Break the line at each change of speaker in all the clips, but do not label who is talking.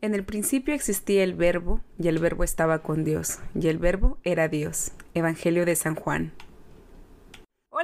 En el principio existía el verbo, y el verbo estaba con Dios, y el verbo era Dios. Evangelio de San Juan.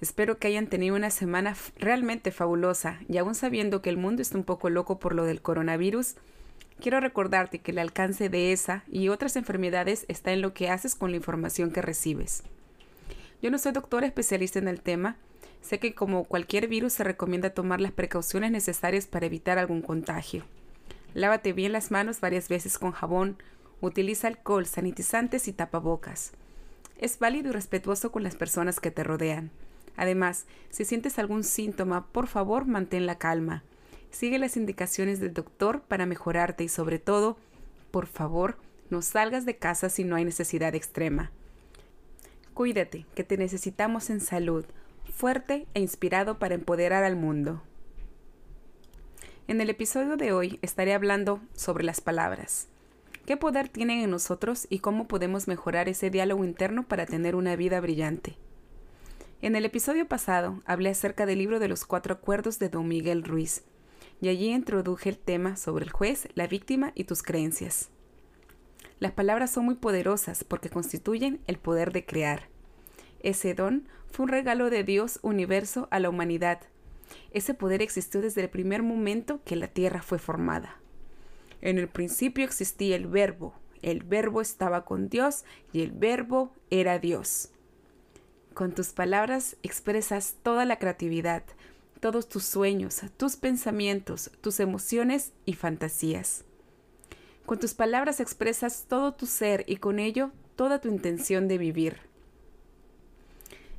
Espero que hayan tenido una semana realmente fabulosa y aún sabiendo que el mundo está un poco loco por lo del coronavirus, quiero recordarte que el alcance de esa y otras enfermedades está en lo que haces con la información que recibes. Yo no soy doctora especialista en el tema, sé que como cualquier virus se recomienda tomar las precauciones necesarias para evitar algún contagio. Lávate bien las manos varias veces con jabón, utiliza alcohol, sanitizantes y tapabocas. Es válido y respetuoso con las personas que te rodean. Además, si sientes algún síntoma, por favor mantén la calma. Sigue las indicaciones del doctor para mejorarte y sobre todo, por favor, no salgas de casa si no hay necesidad extrema. Cuídate, que te necesitamos en salud, fuerte e inspirado para empoderar al mundo. En el episodio de hoy estaré hablando sobre las palabras. ¿Qué poder tienen en nosotros y cómo podemos mejorar ese diálogo interno para tener una vida brillante? En el episodio pasado hablé acerca del libro de los cuatro acuerdos de don Miguel Ruiz, y allí introduje el tema sobre el juez, la víctima y tus creencias. Las palabras son muy poderosas porque constituyen el poder de crear. Ese don fue un regalo de Dios universo a la humanidad. Ese poder existió desde el primer momento que la tierra fue formada. En el principio existía el verbo, el verbo estaba con Dios y el verbo era Dios. Con tus palabras expresas toda la creatividad, todos tus sueños, tus pensamientos, tus emociones y fantasías. Con tus palabras expresas todo tu ser y con ello toda tu intención de vivir.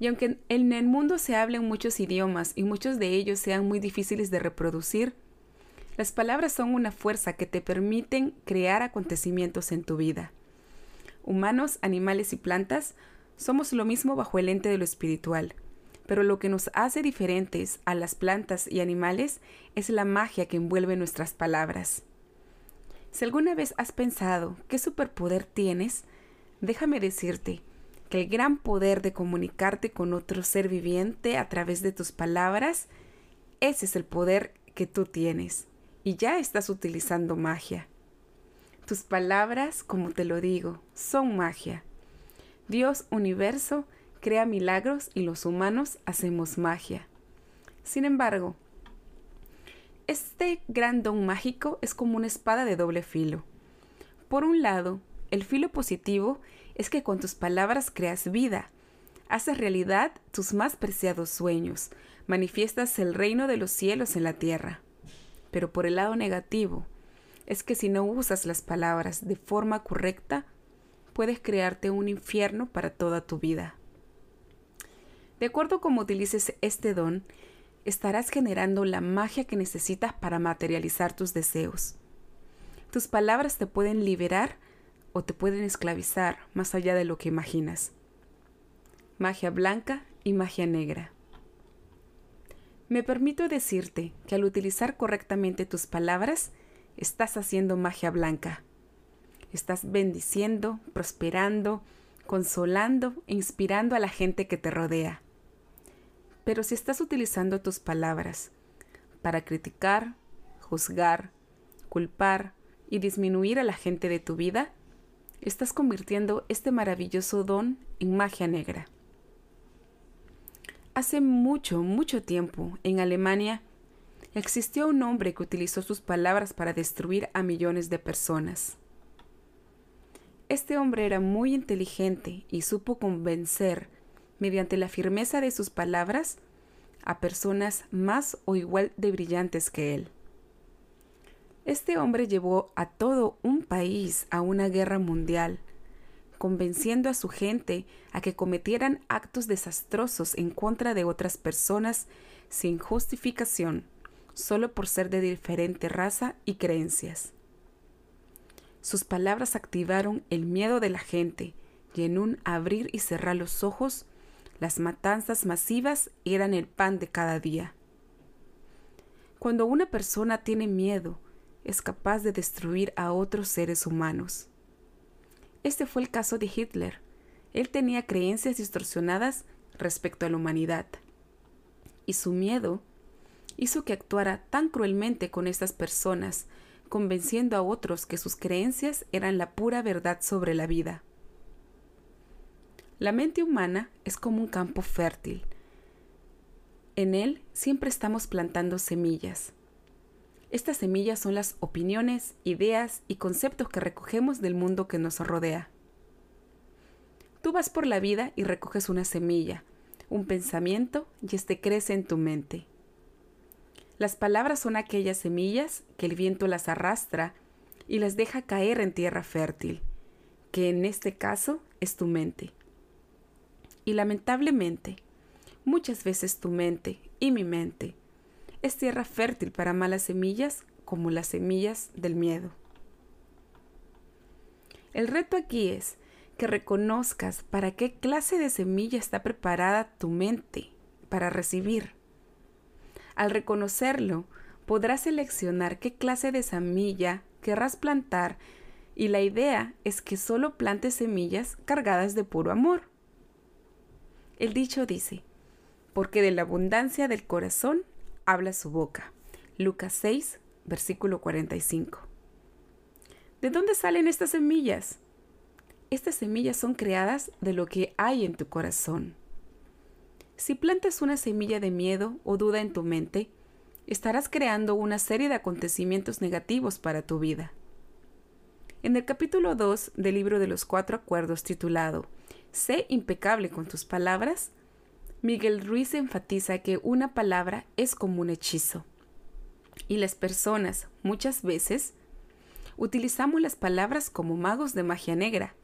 Y aunque en el mundo se hablen muchos idiomas y muchos de ellos sean muy difíciles de reproducir, las palabras son una fuerza que te permiten crear acontecimientos en tu vida. Humanos, animales y plantas somos lo mismo bajo el ente de lo espiritual, pero lo que nos hace diferentes a las plantas y animales es la magia que envuelve nuestras palabras. Si alguna vez has pensado qué superpoder tienes, déjame decirte que el gran poder de comunicarte con otro ser viviente a través de tus palabras, ese es el poder que tú tienes, y ya estás utilizando magia. Tus palabras, como te lo digo, son magia Dios universo crea milagros y los humanos hacemos magia. Sin embargo, este gran don mágico es como una espada de doble filo. Por un lado, el filo positivo es que con tus palabras creas vida, haces realidad tus más preciados sueños, manifiestas el reino de los cielos en la tierra. Pero por el lado negativo, es que si no usas las palabras de forma correcta, puedes crearte un infierno para toda tu vida. De acuerdo a cómo utilices este don, estarás generando la magia que necesitas para materializar tus deseos. Tus palabras te pueden liberar o te pueden esclavizar más allá de lo que imaginas. Magia blanca y magia negra. Me permito decirte que al utilizar correctamente tus palabras, estás haciendo magia blanca Estás bendiciendo, prosperando, consolando e inspirando a la gente que te rodea. Pero si estás utilizando tus palabras para criticar, juzgar, culpar y disminuir a la gente de tu vida, estás convirtiendo este maravilloso don en magia negra. Hace mucho, mucho tiempo, en Alemania, existió un hombre que utilizó sus palabras para destruir a millones de personas. Este hombre era muy inteligente y supo convencer, mediante la firmeza de sus palabras, a personas más o igual de brillantes que él. Este hombre llevó a todo un país a una guerra mundial, convenciendo a su gente a que cometieran actos desastrosos en contra de otras personas sin justificación, solo por ser de diferente raza y creencias. Sus palabras activaron el miedo de la gente y en un abrir y cerrar los ojos, las matanzas masivas eran el pan de cada día. Cuando una persona tiene miedo, es capaz de destruir a otros seres humanos. Este fue el caso de Hitler. Él tenía creencias distorsionadas respecto a la humanidad. Y su miedo hizo que actuara tan cruelmente con estas personas, convenciendo a otros que sus creencias eran la pura verdad sobre la vida. La mente humana es como un campo fértil. En él siempre estamos plantando semillas. Estas semillas son las opiniones, ideas y conceptos que recogemos del mundo que nos rodea. Tú vas por la vida y recoges una semilla, un pensamiento y este crece en tu mente. Las palabras son aquellas semillas que el viento las arrastra y las deja caer en tierra fértil, que en este caso es tu mente. Y lamentablemente, muchas veces tu mente y mi mente es tierra fértil para malas semillas como las semillas del miedo. El reto aquí es que reconozcas para qué clase de semilla está preparada tu mente para recibir. Al reconocerlo, podrás seleccionar qué clase de semilla querrás plantar y la idea es que solo plantes semillas cargadas de puro amor. El dicho dice, porque de la abundancia del corazón habla su boca. Lucas 6, versículo 45. ¿De dónde salen estas semillas? Estas semillas son creadas de lo que hay en tu corazón. Si plantas una semilla de miedo o duda en tu mente, estarás creando una serie de acontecimientos negativos para tu vida. En el capítulo 2 del libro de los cuatro acuerdos titulado Sé impecable con tus palabras, Miguel Ruiz enfatiza que una palabra es como un hechizo. Y las personas, muchas veces, utilizamos las palabras como magos de magia negra,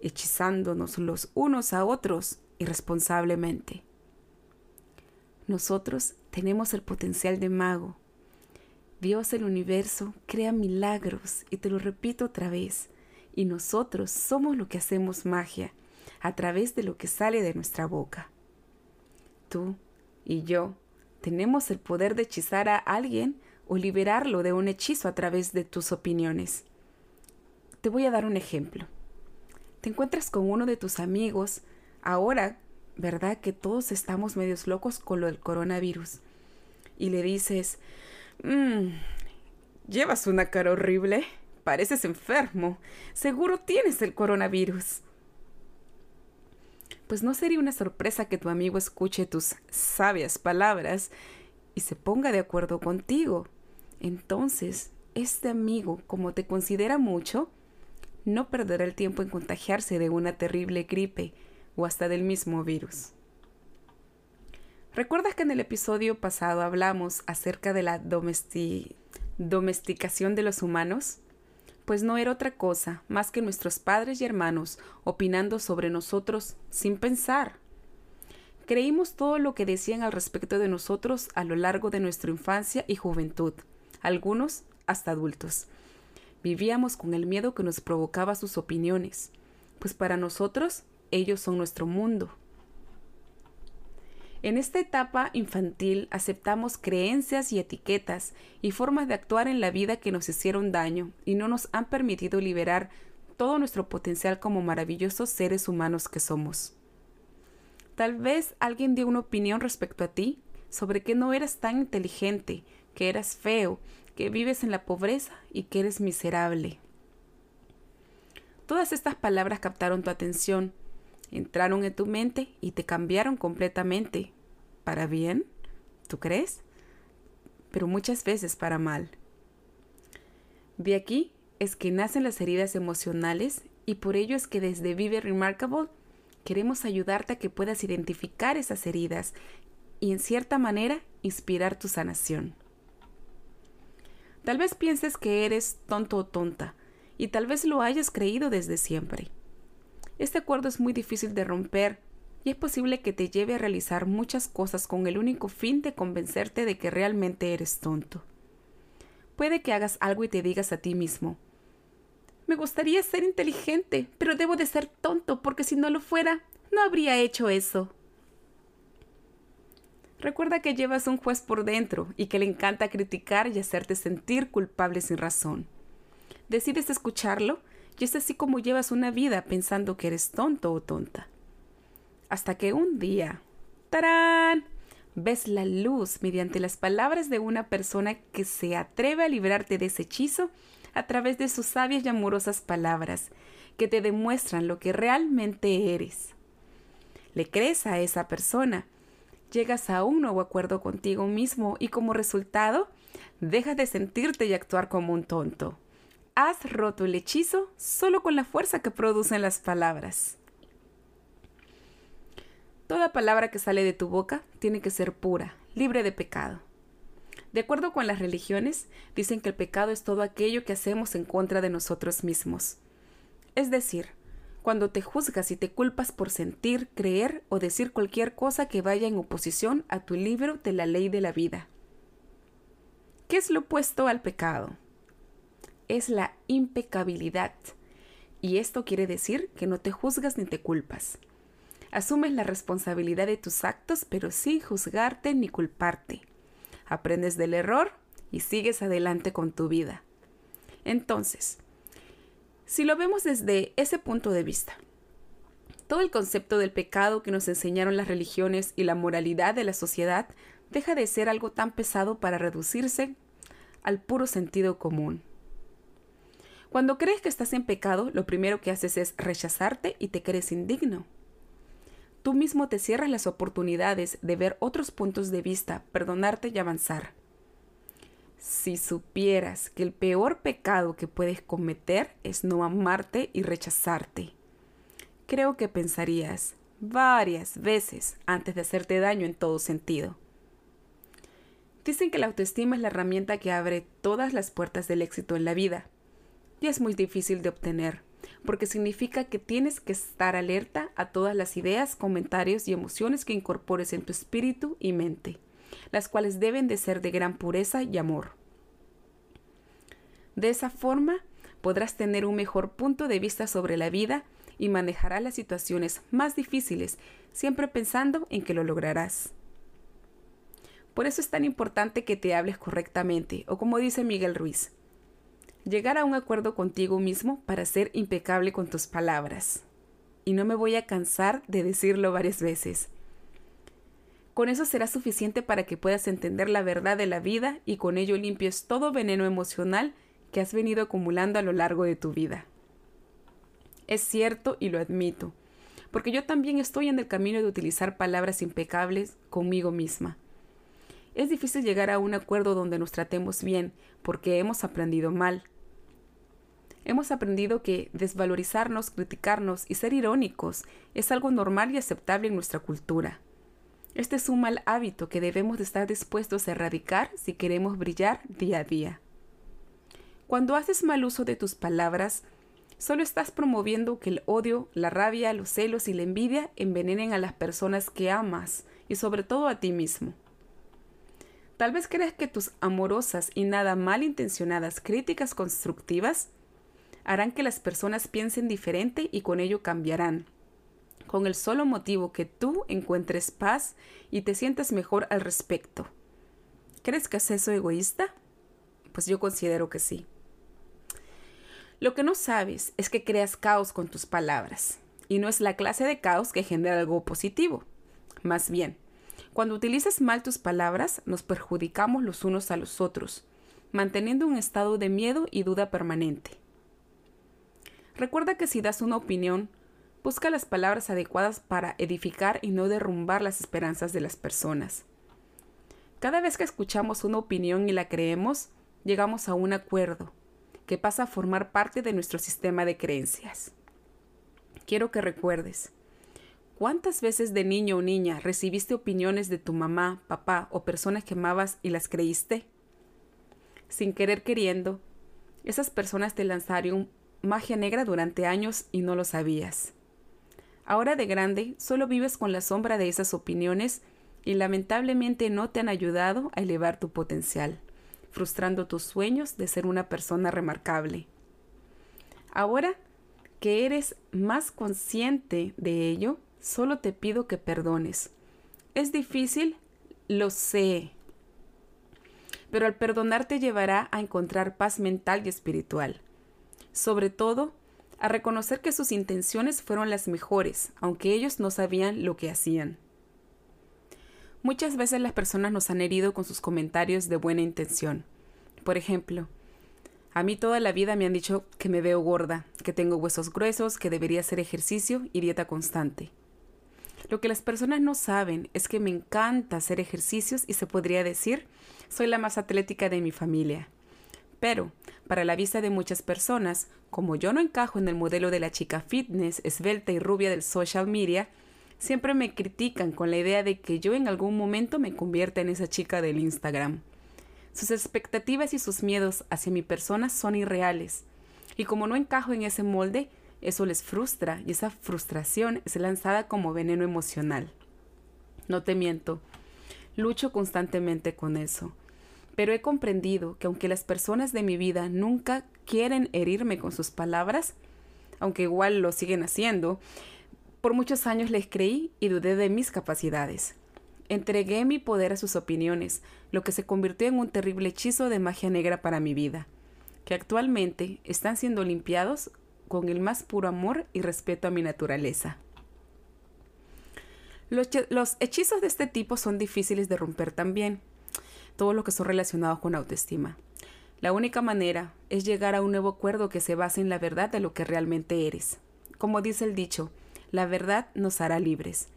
hechizándonos los unos a otros irresponsablemente. Nosotros tenemos el potencial de mago. Dios el universo crea milagros, y te lo repito otra vez, y nosotros somos lo que hacemos magia, a través de lo que sale de nuestra boca tú y yo tenemos el poder de hechizar a alguien o liberarlo de un hechizo a través de tus opiniones. Te voy a dar un ejemplo. Te encuentras con uno de tus amigos, ahora, ¿verdad que todos estamos medios locos con lo del coronavirus? Y le dices, mmm, llevas una cara horrible, pareces enfermo, seguro tienes el coronavirus pues no sería una sorpresa que tu amigo escuche tus sabias palabras y se ponga de acuerdo contigo. Entonces, este amigo, como te considera mucho, no perderá el tiempo en contagiarse de una terrible gripe o hasta del mismo virus. ¿Recuerdas que en el episodio pasado hablamos acerca de la domesticación de los humanos? pues no era otra cosa más que nuestros padres y hermanos opinando sobre nosotros sin pensar. Creímos todo lo que decían al respecto de nosotros a lo largo de nuestra infancia y juventud, algunos hasta adultos. Vivíamos con el miedo que nos provocaba sus opiniones, pues para nosotros ellos son nuestro mundo, en esta etapa infantil aceptamos creencias y etiquetas y formas de actuar en la vida que nos hicieron daño y no nos han permitido liberar todo nuestro potencial como maravillosos seres humanos que somos. Tal vez alguien dio una opinión respecto a ti sobre que no eras tan inteligente, que eras feo, que vives en la pobreza y que eres miserable. Todas estas palabras captaron tu atención entraron en tu mente y te cambiaron completamente. ¿Para bien? ¿Tú crees? Pero muchas veces para mal. De aquí es que nacen las heridas emocionales Y por ello es que desde Vive Remarkable queremos ayudarte a que puedas identificar esas heridas y en cierta manera inspirar tu sanación. Tal vez pienses que eres tonto o tonta, y tal vez lo hayas creído desde siempre. Este acuerdo es muy difícil de romper y es posible que te lleve a realizar muchas cosas con el único fin de convencerte de que realmente eres tonto. Puede que hagas algo y te digas a ti mismo, me gustaría ser inteligente, pero debo de ser tonto porque si no lo fuera, no habría hecho eso. Recuerda que llevas un juez por dentro y que le encanta criticar y hacerte sentir culpable sin razón. Decides escucharlo y es así como llevas una vida pensando que eres tonto o tonta. Hasta que un día, ¡tarán! ves la luz mediante las palabras de una persona que se atreve a librarte de ese hechizo a través de sus sabias y amorosas palabras, que te demuestran lo que realmente eres. Le crees a esa persona, llegas a un nuevo acuerdo contigo mismo y como resultado, dejas de sentirte y actuar como un tonto. Has roto el hechizo solo con la fuerza que producen las palabras. Toda palabra que sale de tu boca tiene que ser pura, libre de pecado. De acuerdo con las religiones, dicen que el pecado es todo aquello que hacemos en contra de nosotros mismos. Es decir, cuando te juzgas y te culpas por sentir, creer o decir cualquier cosa que vaya en oposición a tu libro de la ley de la vida. ¿Qué es lo opuesto al pecado? Es la impecabilidad. Y esto quiere decir que no te juzgas ni te culpas. Asumes la responsabilidad de tus actos, pero sin juzgarte ni culparte aprendes del error y sigues adelante con tu vida. Entonces, si lo vemos desde ese punto de vista, todo el concepto del pecado que nos enseñaron las religiones y la moralidad de la sociedad deja de ser algo tan pesado para reducirse al puro sentido común. Cuando crees que estás en pecado, lo primero que haces es rechazarte y te crees indigno tú mismo te cierras las oportunidades de ver otros puntos de vista, perdonarte y avanzar. Si supieras que el peor pecado que puedes cometer es no amarte y rechazarte, creo que pensarías varias veces antes de hacerte daño en todo sentido. Dicen que la autoestima es la herramienta que abre todas las puertas del éxito en la vida es muy difícil de obtener porque significa que tienes que estar alerta a todas las ideas, comentarios y emociones que incorpores en tu espíritu y mente, las cuales deben de ser de gran pureza y amor. De esa forma, podrás tener un mejor punto de vista sobre la vida y manejarás las situaciones más difíciles, siempre pensando en que lo lograrás. Por eso es tan importante que te hables correctamente, o como dice Miguel Ruiz, llegar a un acuerdo contigo mismo para ser impecable con tus palabras. Y no me voy a cansar de decirlo varias veces. Con eso será suficiente para que puedas entender la verdad de la vida y con ello limpies todo veneno emocional que has venido acumulando a lo largo de tu vida. Es cierto y lo admito, porque yo también estoy en el camino de utilizar palabras impecables conmigo misma. Es difícil llegar a un acuerdo donde nos tratemos bien, porque hemos aprendido mal, Hemos aprendido que desvalorizarnos, criticarnos y ser irónicos es algo normal y aceptable en nuestra cultura. Este es un mal hábito que debemos de estar dispuestos a erradicar si queremos brillar día a día. Cuando haces mal uso de tus palabras, solo estás promoviendo que el odio, la rabia, los celos y la envidia envenenen a las personas que amas y sobre todo a ti mismo. Tal vez creas que tus amorosas y nada malintencionadas críticas constructivas harán que las personas piensen diferente y con ello cambiarán, con el solo motivo que tú encuentres paz y te sientas mejor al respecto. ¿Crees que es eso egoísta? Pues yo considero que sí. Lo que no sabes es que creas caos con tus palabras, y no es la clase de caos que genera algo positivo. Más bien, cuando utilizas mal tus palabras, nos perjudicamos los unos a los otros, manteniendo un estado de miedo y duda permanente. Recuerda que si das una opinión, busca las palabras adecuadas para edificar y no derrumbar las esperanzas de las personas. Cada vez que escuchamos una opinión y la creemos, llegamos a un acuerdo, que pasa a formar parte de nuestro sistema de creencias. quiero que recuerdes. ¿Cuántas veces de niño o niña recibiste opiniones de tu mamá, papá o personas que amabas y las creíste? Sin querer queriendo, esas personas te lanzaron magia negra durante años y no lo sabías. Ahora de grande, solo vives con la sombra de esas opiniones y lamentablemente no te han ayudado a elevar tu potencial, frustrando tus sueños de ser una persona remarcable. Ahora que eres más consciente de ello, solo te pido que perdones. Es difícil, lo sé, pero al perdonar te llevará a encontrar paz mental y espiritual. Sobre todo, a reconocer que sus intenciones fueron las mejores, aunque ellos no sabían lo que hacían. Muchas veces las personas nos han herido con sus comentarios de buena intención. Por ejemplo, a mí toda la vida me han dicho que me veo gorda, que tengo huesos gruesos, que debería hacer ejercicio y dieta constante. Lo que las personas no saben es que me encanta hacer ejercicios y se podría decir, soy la más atlética de mi familia. Pero, para la vista de muchas personas, como yo no encajo en el modelo de la chica fitness, esbelta y rubia del social media, Siempre me critican con la idea de que yo en algún momento me convierta en esa chica del Instagram. Sus expectativas y sus miedos hacia mi persona son irreales. Y como no encajo en ese molde, eso les frustra y esa frustración es lanzada como veneno emocional. No te miento, lucho constantemente con eso. Pero he comprendido que aunque las personas de mi vida nunca quieren herirme con sus palabras, aunque igual lo siguen haciendo, por muchos años les creí y dudé de mis capacidades. Entregué mi poder a sus opiniones, lo que se convirtió en un terrible hechizo de magia negra para mi vida, que actualmente están siendo limpiados con el más puro amor y respeto a mi naturaleza. Los, los hechizos de este tipo son difíciles de romper también, todos los que son relacionados con autoestima. La única manera es llegar a un nuevo acuerdo que se base en la verdad de lo que realmente eres. Como dice el dicho, la verdad nos hará libres.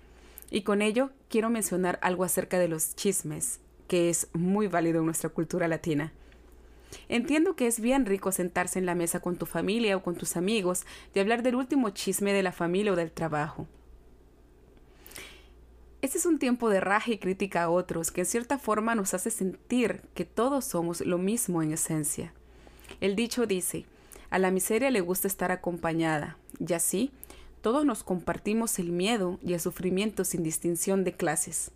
Y con ello quiero mencionar algo acerca de los chismes, que es muy válido en nuestra cultura latina. Entiendo que es bien rico sentarse en la mesa con tu familia o con tus amigos y hablar del último chisme de la familia o del trabajo. Este es un tiempo de raja y crítica a otros que en cierta forma nos hace sentir que todos somos lo mismo en esencia. El dicho dice, a la miseria le gusta estar acompañada, y así todos nos compartimos el miedo y el sufrimiento sin distinción de clases.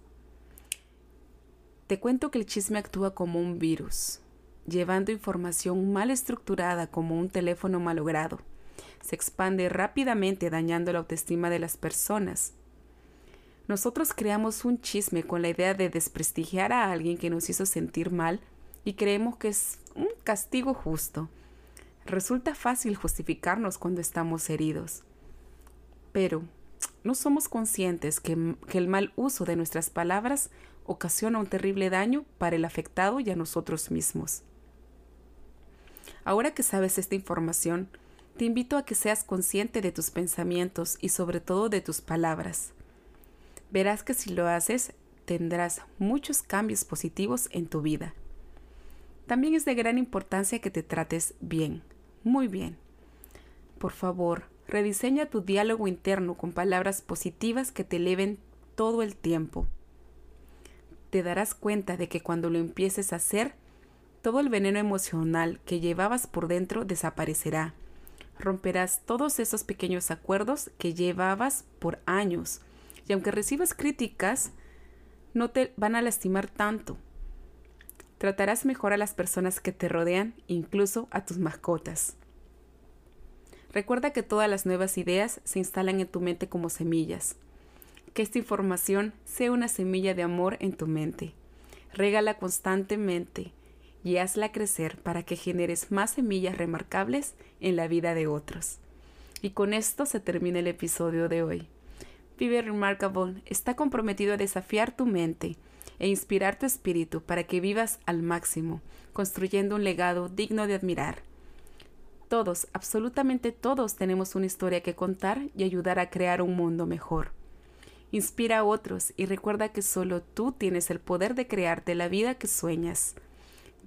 Te cuento que el chisme actúa como un virus, llevando información mal estructurada como un teléfono malogrado. Se expande rápidamente dañando la autoestima de las personas. Nosotros creamos un chisme con la idea de desprestigiar a alguien que nos hizo sentir mal y creemos que es un castigo justo. Resulta fácil justificarnos cuando estamos heridos pero no somos conscientes que, el mal uso de nuestras palabras ocasiona un terrible daño para el afectado y a nosotros mismos. Ahora que sabes esta información, te invito a que seas consciente de tus pensamientos y sobre todo de tus palabras. Verás que si lo haces, tendrás muchos cambios positivos en tu vida. También es de gran importancia que te trates bien, muy bien. Por favor, Rediseña tu diálogo interno con palabras positivas que te eleven todo el tiempo. Te darás cuenta de que cuando lo empieces a hacer, todo el veneno emocional que llevabas por dentro desaparecerá. Romperás todos esos pequeños acuerdos que llevabas por años. Y aunque recibas críticas, no te van a lastimar tanto. Tratarás mejor a las personas que te rodean, incluso a tus mascotas. Recuerda que todas las nuevas ideas se instalan en tu mente como semillas. Que esta información sea una semilla de amor en tu mente. Régala constantemente y hazla crecer para que generes más semillas remarcables en la vida de otros. Y con esto se termina el episodio de hoy. Vive Remarkable está comprometido a desafiar tu mente e inspirar tu espíritu para que vivas al máximo, construyendo un legado digno de admirar. Todos, absolutamente todos tenemos una historia que contar y ayudar a crear un mundo mejor. Inspira a otros y recuerda que solo tú tienes el poder de crearte la vida que sueñas.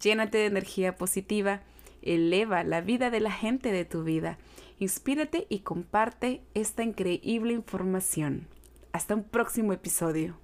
Llénate de energía positiva eleva la vida de la gente de tu vida. Inspírate y comparte esta increíble información. Hasta un próximo episodio.